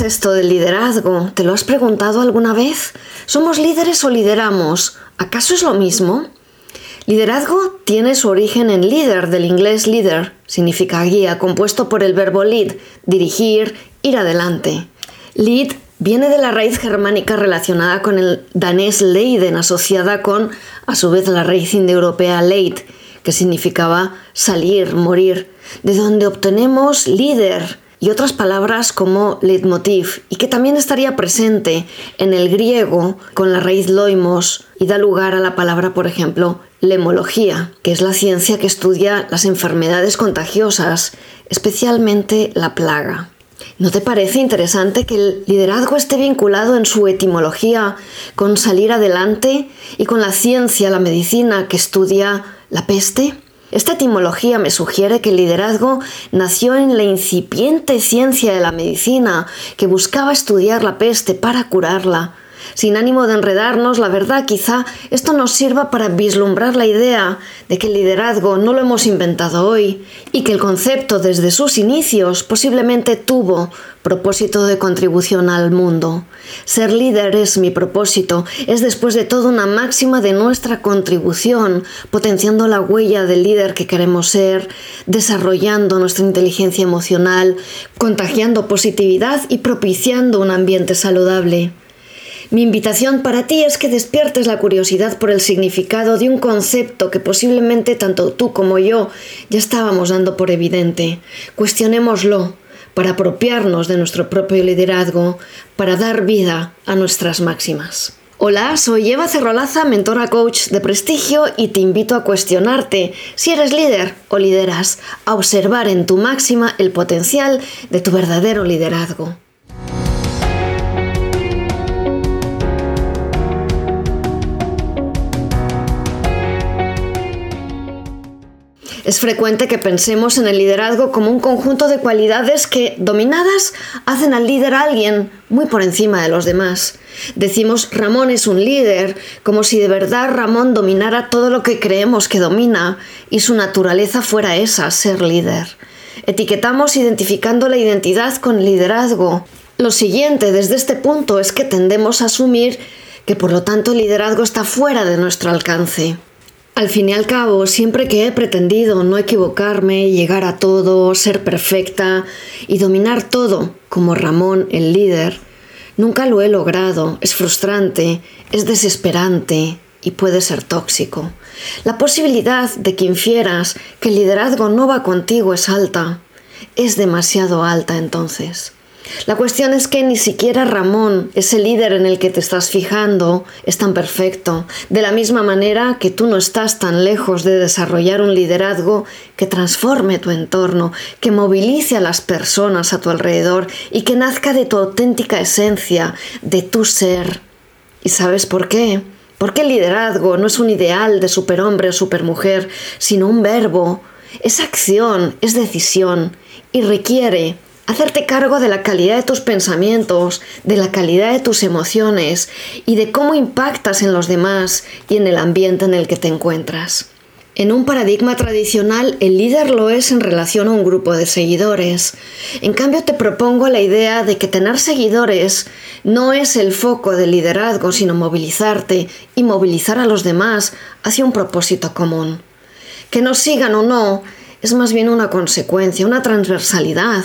es esto del liderazgo? ¿Te lo has preguntado alguna vez? ¿Somos líderes o lideramos? ¿Acaso es lo mismo? Liderazgo tiene su origen en líder, del inglés leader, significa guía, compuesto por el verbo lead, dirigir, ir adelante. Lead viene de la raíz germánica relacionada con el danés leiden, asociada con, a su vez, la raíz indoeuropea leid, que significaba salir, morir, de donde obtenemos líder y otras palabras como leitmotiv, y que también estaría presente en el griego con la raíz loimos y da lugar a la palabra, por ejemplo, lemología, que es la ciencia que estudia las enfermedades contagiosas, especialmente la plaga. ¿No te parece interesante que el liderazgo esté vinculado en su etimología con salir adelante y con la ciencia, la medicina que estudia la peste? Esta etimología me sugiere que el liderazgo nació en la incipiente ciencia de la medicina, que buscaba estudiar la peste para curarla, sin ánimo de enredarnos, la verdad quizá esto nos sirva para vislumbrar la idea de que el liderazgo no lo hemos inventado hoy y que el concepto desde sus inicios posiblemente tuvo propósito de contribución al mundo. Ser líder es mi propósito, es después de todo una máxima de nuestra contribución, potenciando la huella del líder que queremos ser, desarrollando nuestra inteligencia emocional, contagiando positividad y propiciando un ambiente saludable. Mi invitación para ti es que despiertes la curiosidad por el significado de un concepto que posiblemente tanto tú como yo ya estábamos dando por evidente. Cuestionémoslo para apropiarnos de nuestro propio liderazgo, para dar vida a nuestras máximas. Hola, soy Eva Cerrolaza, mentora coach de prestigio y te invito a cuestionarte si eres líder o lideras, a observar en tu máxima el potencial de tu verdadero liderazgo. Es frecuente que pensemos en el liderazgo como un conjunto de cualidades que, dominadas, hacen al líder a alguien muy por encima de los demás. Decimos Ramón es un líder, como si de verdad Ramón dominara todo lo que creemos que domina y su naturaleza fuera esa, ser líder. Etiquetamos identificando la identidad con liderazgo. Lo siguiente desde este punto es que tendemos a asumir que por lo tanto el liderazgo está fuera de nuestro alcance. Al fin y al cabo, siempre que he pretendido no equivocarme, llegar a todo, ser perfecta y dominar todo como Ramón el líder, nunca lo he logrado, es frustrante, es desesperante y puede ser tóxico. La posibilidad de que infieras que el liderazgo no va contigo es alta, es demasiado alta entonces. La cuestión es que ni siquiera Ramón, ese líder en el que te estás fijando, es tan perfecto, de la misma manera que tú no estás tan lejos de desarrollar un liderazgo que transforme tu entorno, que movilice a las personas a tu alrededor y que nazca de tu auténtica esencia, de tu ser. ¿Y sabes por qué? Porque el liderazgo no es un ideal de superhombre o supermujer, sino un verbo, es acción, es decisión y requiere hacerte cargo de la calidad de tus pensamientos, de la calidad de tus emociones y de cómo impactas en los demás y en el ambiente en el que te encuentras. En un paradigma tradicional, el líder lo es en relación a un grupo de seguidores. En cambio, te propongo la idea de que tener seguidores no es el foco del liderazgo, sino movilizarte y movilizar a los demás hacia un propósito común. Que nos sigan o no es más bien una consecuencia, una transversalidad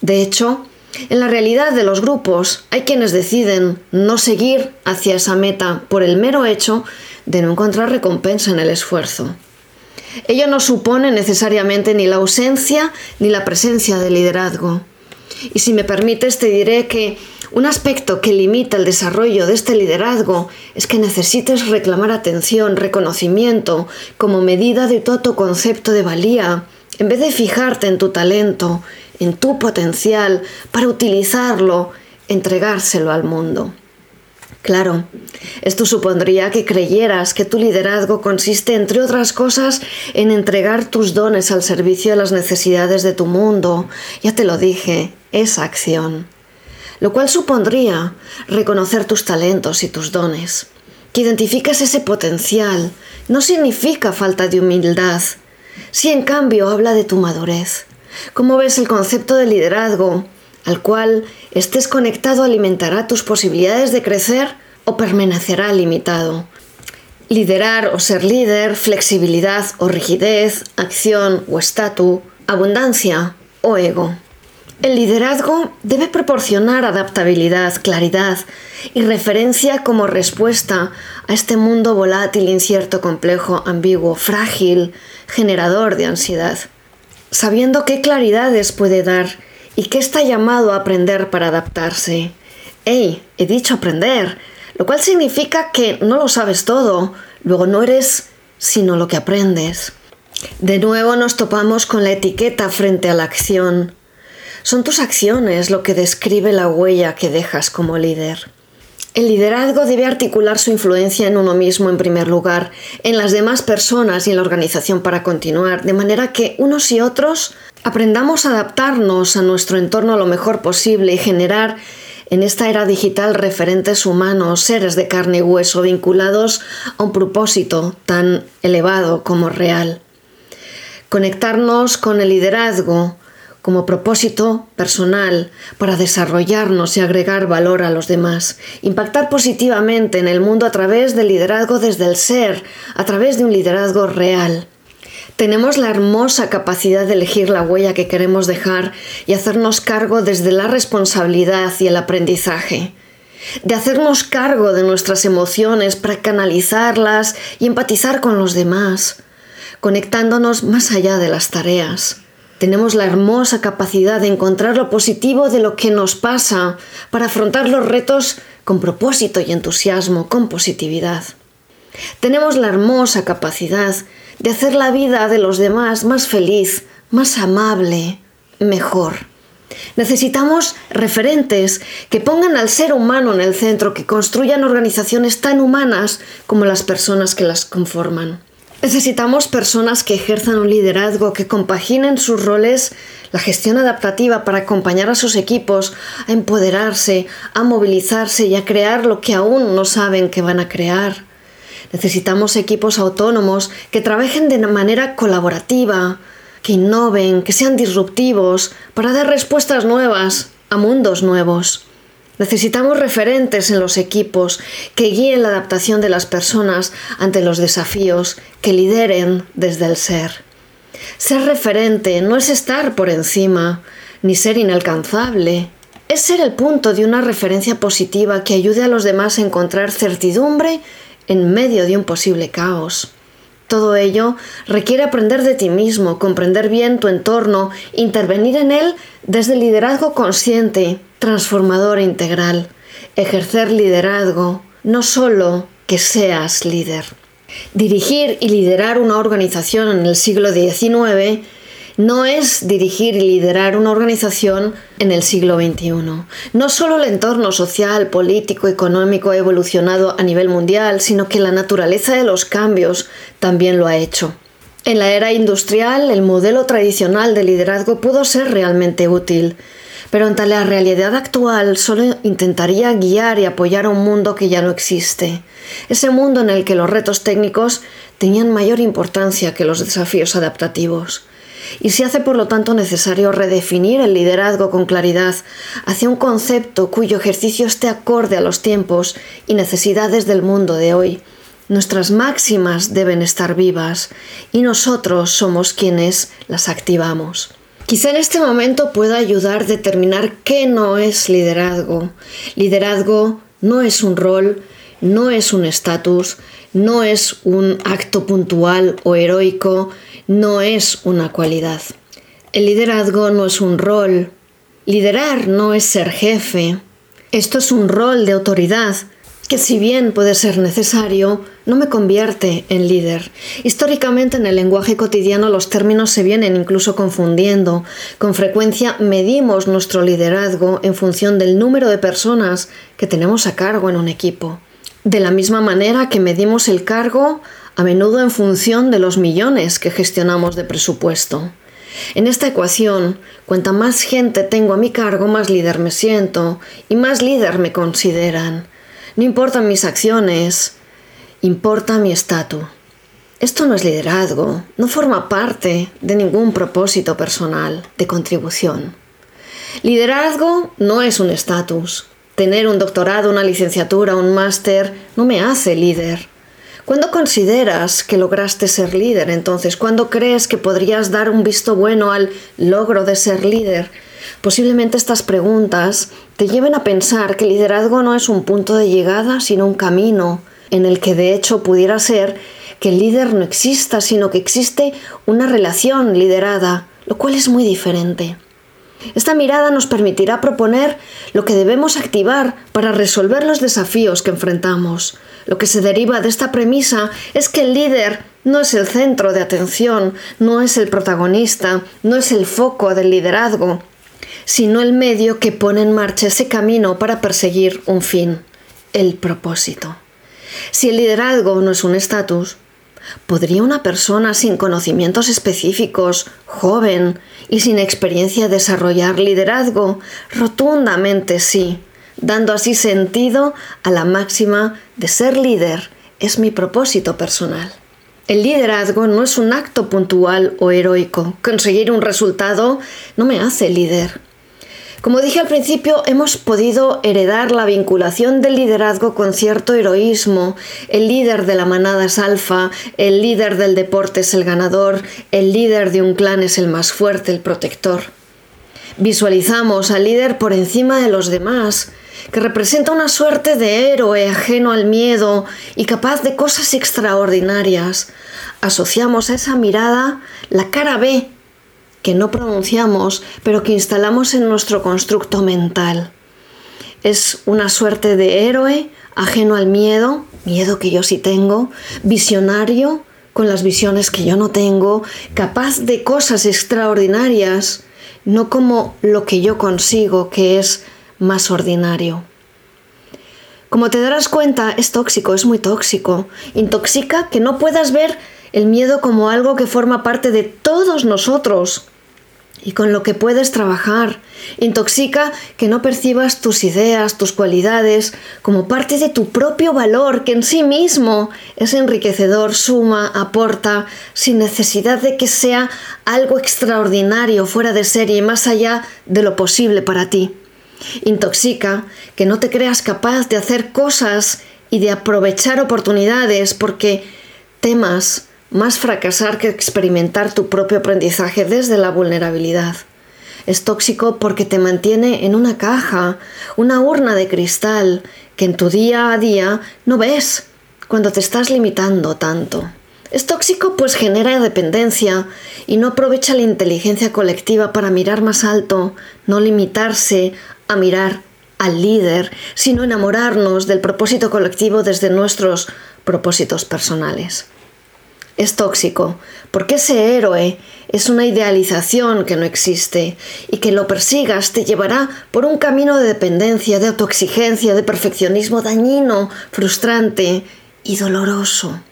de hecho, en la realidad de los grupos hay quienes deciden no seguir hacia esa meta por el mero hecho de no encontrar recompensa en el esfuerzo. Ello no supone necesariamente ni la ausencia ni la presencia de liderazgo. Y si me permites, te diré que un aspecto que limita el desarrollo de este liderazgo es que necesites reclamar atención, reconocimiento, como medida de todo tu concepto de valía, en vez de fijarte en tu talento, en tu potencial para utilizarlo, entregárselo al mundo. Claro, esto supondría que creyeras que tu liderazgo consiste, entre otras cosas, en entregar tus dones al servicio de las necesidades de tu mundo. Ya te lo dije, es acción. Lo cual supondría reconocer tus talentos y tus dones. Que identifiques ese potencial no significa falta de humildad, si en cambio habla de tu madurez. ¿Cómo ves el concepto de liderazgo al cual estés conectado alimentará tus posibilidades de crecer o permanecerá limitado. Liderar o ser líder, flexibilidad o rigidez, acción o estatus, abundancia o ego. El liderazgo debe proporcionar adaptabilidad, claridad y referencia como respuesta a este mundo volátil, incierto, complejo, ambiguo, frágil, generador de ansiedad. Sabiendo qué claridades puede dar y qué está llamado a aprender para adaptarse. ¡Ey! He dicho aprender, lo cual significa que no lo sabes todo, luego no eres sino lo que aprendes. De nuevo nos topamos con la etiqueta frente a la acción. Son tus acciones lo que describe la huella que dejas como líder. El liderazgo debe articular su influencia en uno mismo en primer lugar, en las demás personas y en la organización para continuar, de manera que unos y otros aprendamos a adaptarnos a nuestro entorno lo mejor posible y generar en esta era digital referentes humanos, seres de carne y hueso vinculados a un propósito tan elevado como real. Conectarnos con el liderazgo como propósito personal para desarrollarnos y agregar valor a los demás, impactar positivamente en el mundo a través del liderazgo desde el ser, a través de un liderazgo real. Tenemos la hermosa capacidad de elegir la huella que queremos dejar y hacernos cargo desde la responsabilidad y el aprendizaje de hacernos cargo de nuestras emociones para canalizarlas y empatizar con los demás, conectándonos más allá de las tareas. Tenemos la hermosa capacidad de encontrar lo positivo de lo que nos pasa para afrontar los retos con propósito y entusiasmo, con positividad. Tenemos la hermosa capacidad de hacer la vida de los demás más feliz, más amable, mejor. Necesitamos referentes que pongan al ser humano en el centro, que construyan organizaciones tan humanas como las personas que las conforman. Necesitamos personas que ejerzan un liderazgo, que compaginen sus roles, la gestión adaptativa para acompañar a sus equipos a empoderarse, a movilizarse y a crear lo que aún no saben que van a crear. Necesitamos equipos autónomos que trabajen de manera colaborativa, que innoven, que sean disruptivos, para dar respuestas nuevas a mundos nuevos. Necesitamos referentes en los equipos que guíen la adaptación de las personas ante los desafíos, que lideren desde el ser. Ser referente no es estar por encima, ni ser inalcanzable. Es ser el punto de una referencia positiva que ayude a los demás a encontrar certidumbre en medio de un posible caos. Todo ello requiere aprender de ti mismo, comprender bien tu entorno, intervenir en él desde el liderazgo consciente, transformador e integral. Ejercer liderazgo, no solo que seas líder. Dirigir y liderar una organización en el siglo XIX no es dirigir y liderar una organización en el siglo XXI. No solo el entorno social, político, económico ha evolucionado a nivel mundial, sino que la naturaleza de los cambios también lo ha hecho. En la era industrial, el modelo tradicional de liderazgo pudo ser realmente útil, pero ante la realidad actual solo intentaría guiar y apoyar a un mundo que ya no existe, ese mundo en el que los retos técnicos tenían mayor importancia que los desafíos adaptativos. Y se hace por lo tanto necesario redefinir el liderazgo con claridad hacia un concepto cuyo ejercicio esté acorde a los tiempos y necesidades del mundo de hoy. Nuestras máximas deben estar vivas y nosotros somos quienes las activamos. Quizá en este momento pueda ayudar a determinar qué no es liderazgo. Liderazgo no es un rol, no es un estatus, no es un acto puntual o heroico, no es una cualidad. El liderazgo no es un rol. Liderar no es ser jefe. Esto es un rol de autoridad que si bien puede ser necesario, no me convierte en líder. Históricamente en el lenguaje cotidiano los términos se vienen incluso confundiendo. Con frecuencia medimos nuestro liderazgo en función del número de personas que tenemos a cargo en un equipo. De la misma manera que medimos el cargo a menudo en función de los millones que gestionamos de presupuesto. En esta ecuación, cuanta más gente tengo a mi cargo, más líder me siento y más líder me consideran. No importan mis acciones, importa mi estatus. Esto no es liderazgo, no forma parte de ningún propósito personal de contribución. Liderazgo no es un estatus. Tener un doctorado, una licenciatura, un máster no me hace líder. ¿Cuándo consideras que lograste ser líder entonces? ¿Cuándo crees que podrías dar un visto bueno al logro de ser líder? Posiblemente estas preguntas te lleven a pensar que liderazgo no es un punto de llegada, sino un camino en el que de hecho pudiera ser que el líder no exista, sino que existe una relación liderada, lo cual es muy diferente. Esta mirada nos permitirá proponer lo que debemos activar para resolver los desafíos que enfrentamos. Lo que se deriva de esta premisa es que el líder no es el centro de atención, no es el protagonista, no es el foco del liderazgo, sino el medio que pone en marcha ese camino para perseguir un fin, el propósito. Si el liderazgo no es un estatus, ¿podría una persona sin conocimientos específicos, joven y sin experiencia desarrollar liderazgo? Rotundamente sí, dando así sentido a la máxima de ser líder es mi propósito personal. El liderazgo no es un acto puntual o heroico. Conseguir un resultado no me hace líder. Como dije al principio, hemos podido heredar la vinculación del liderazgo con cierto heroísmo. El líder de la manada es alfa, el líder del deporte es el ganador, el líder de un clan es el más fuerte, el protector. Visualizamos al líder por encima de los demás, que representa una suerte de héroe ajeno al miedo y capaz de cosas extraordinarias. Asociamos a esa mirada la cara B que no pronunciamos, pero que instalamos en nuestro constructo mental. Es una suerte de héroe ajeno al miedo, miedo que yo sí tengo, visionario con las visiones que yo no tengo, capaz de cosas extraordinarias, no como lo que yo consigo, que es más ordinario. Como te darás cuenta, es tóxico, es muy tóxico. Intoxica que no puedas ver el miedo como algo que forma parte de todos nosotros y con lo que puedes trabajar. Intoxica que no percibas tus ideas, tus cualidades como parte de tu propio valor, que en sí mismo es enriquecedor, suma, aporta, sin necesidad de que sea algo extraordinario, fuera de serie, más allá de lo posible para ti. Intoxica que no te creas capaz de hacer cosas y de aprovechar oportunidades porque temas más fracasar que experimentar tu propio aprendizaje desde la vulnerabilidad. Es tóxico porque te mantiene en una caja, una urna de cristal que en tu día a día no ves cuando te estás limitando tanto. Es tóxico pues genera dependencia y no aprovecha la inteligencia colectiva para mirar más alto, no limitarse a mirar al líder, sino enamorarnos del propósito colectivo desde nuestros propósitos personales es tóxico, porque ese héroe es una idealización que no existe y que lo persigas te llevará por un camino de dependencia, de autoexigencia, de perfeccionismo dañino, frustrante y doloroso.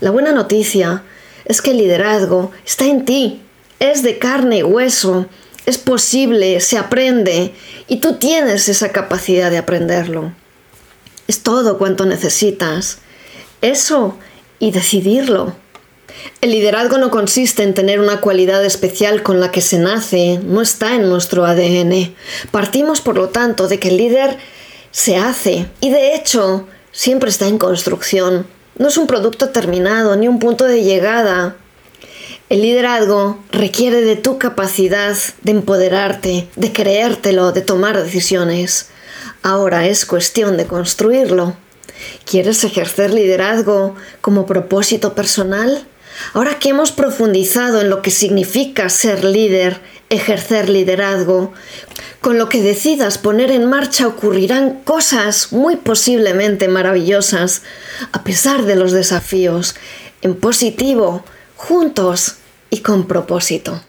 La buena noticia es que el liderazgo está en ti, es de carne y hueso, es posible, se aprende y tú tienes esa capacidad de aprenderlo. Es todo cuanto necesitas. Eso y decidirlo. El liderazgo no consiste en tener una cualidad especial con la que se nace, no está en nuestro ADN. Partimos, por lo tanto, de que el líder se hace y de hecho siempre está en construcción. No es un producto terminado ni un punto de llegada. El liderazgo requiere de tu capacidad de empoderarte, de creértelo, de tomar decisiones. Ahora es cuestión de construirlo. ¿Quieres ejercer liderazgo como propósito personal? Ahora que hemos profundizado en lo que significa ser líder, ejercer liderazgo, con lo que decidas poner en marcha ocurrirán cosas muy posiblemente maravillosas, a pesar de los desafíos, en positivo, juntos y con propósito.